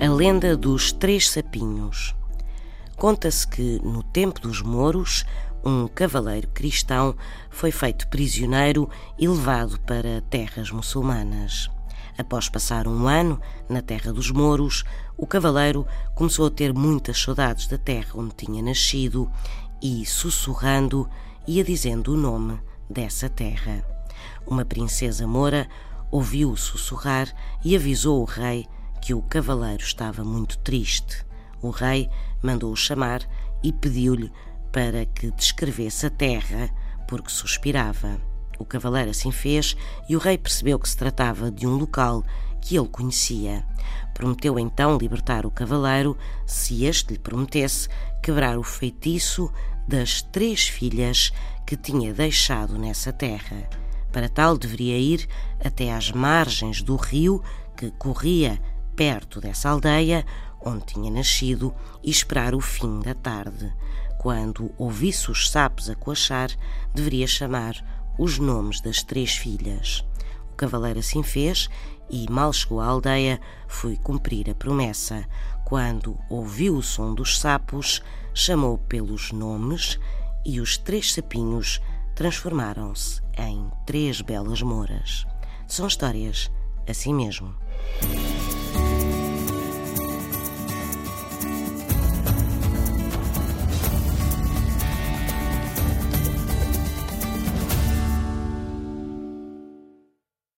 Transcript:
A lenda dos Três Sapinhos. Conta-se que, no tempo dos Mouros, um cavaleiro cristão foi feito prisioneiro e levado para terras muçulmanas. Após passar um ano na terra dos Mouros, o cavaleiro começou a ter muitas saudades da terra onde tinha nascido e, sussurrando, ia dizendo o nome dessa terra. Uma princesa moura ouviu-o sussurrar e avisou o rei que o cavaleiro estava muito triste. O rei mandou-o chamar e pediu-lhe para que descrevesse a terra, porque suspirava. O cavaleiro assim fez e o rei percebeu que se tratava de um local que ele conhecia. Prometeu então libertar o cavaleiro se este lhe prometesse quebrar o feitiço das três filhas que tinha deixado nessa terra. Para tal, deveria ir até às margens do rio que corria perto dessa aldeia onde tinha nascido e esperar o fim da tarde. Quando ouvisse os sapos a coachar, deveria chamar os nomes das três filhas. O cavaleiro assim fez e, mal chegou à aldeia, foi cumprir a promessa. Quando ouviu o som dos sapos, chamou pelos nomes e os três sapinhos transformaram-se em três belas mouras. São histórias assim mesmo.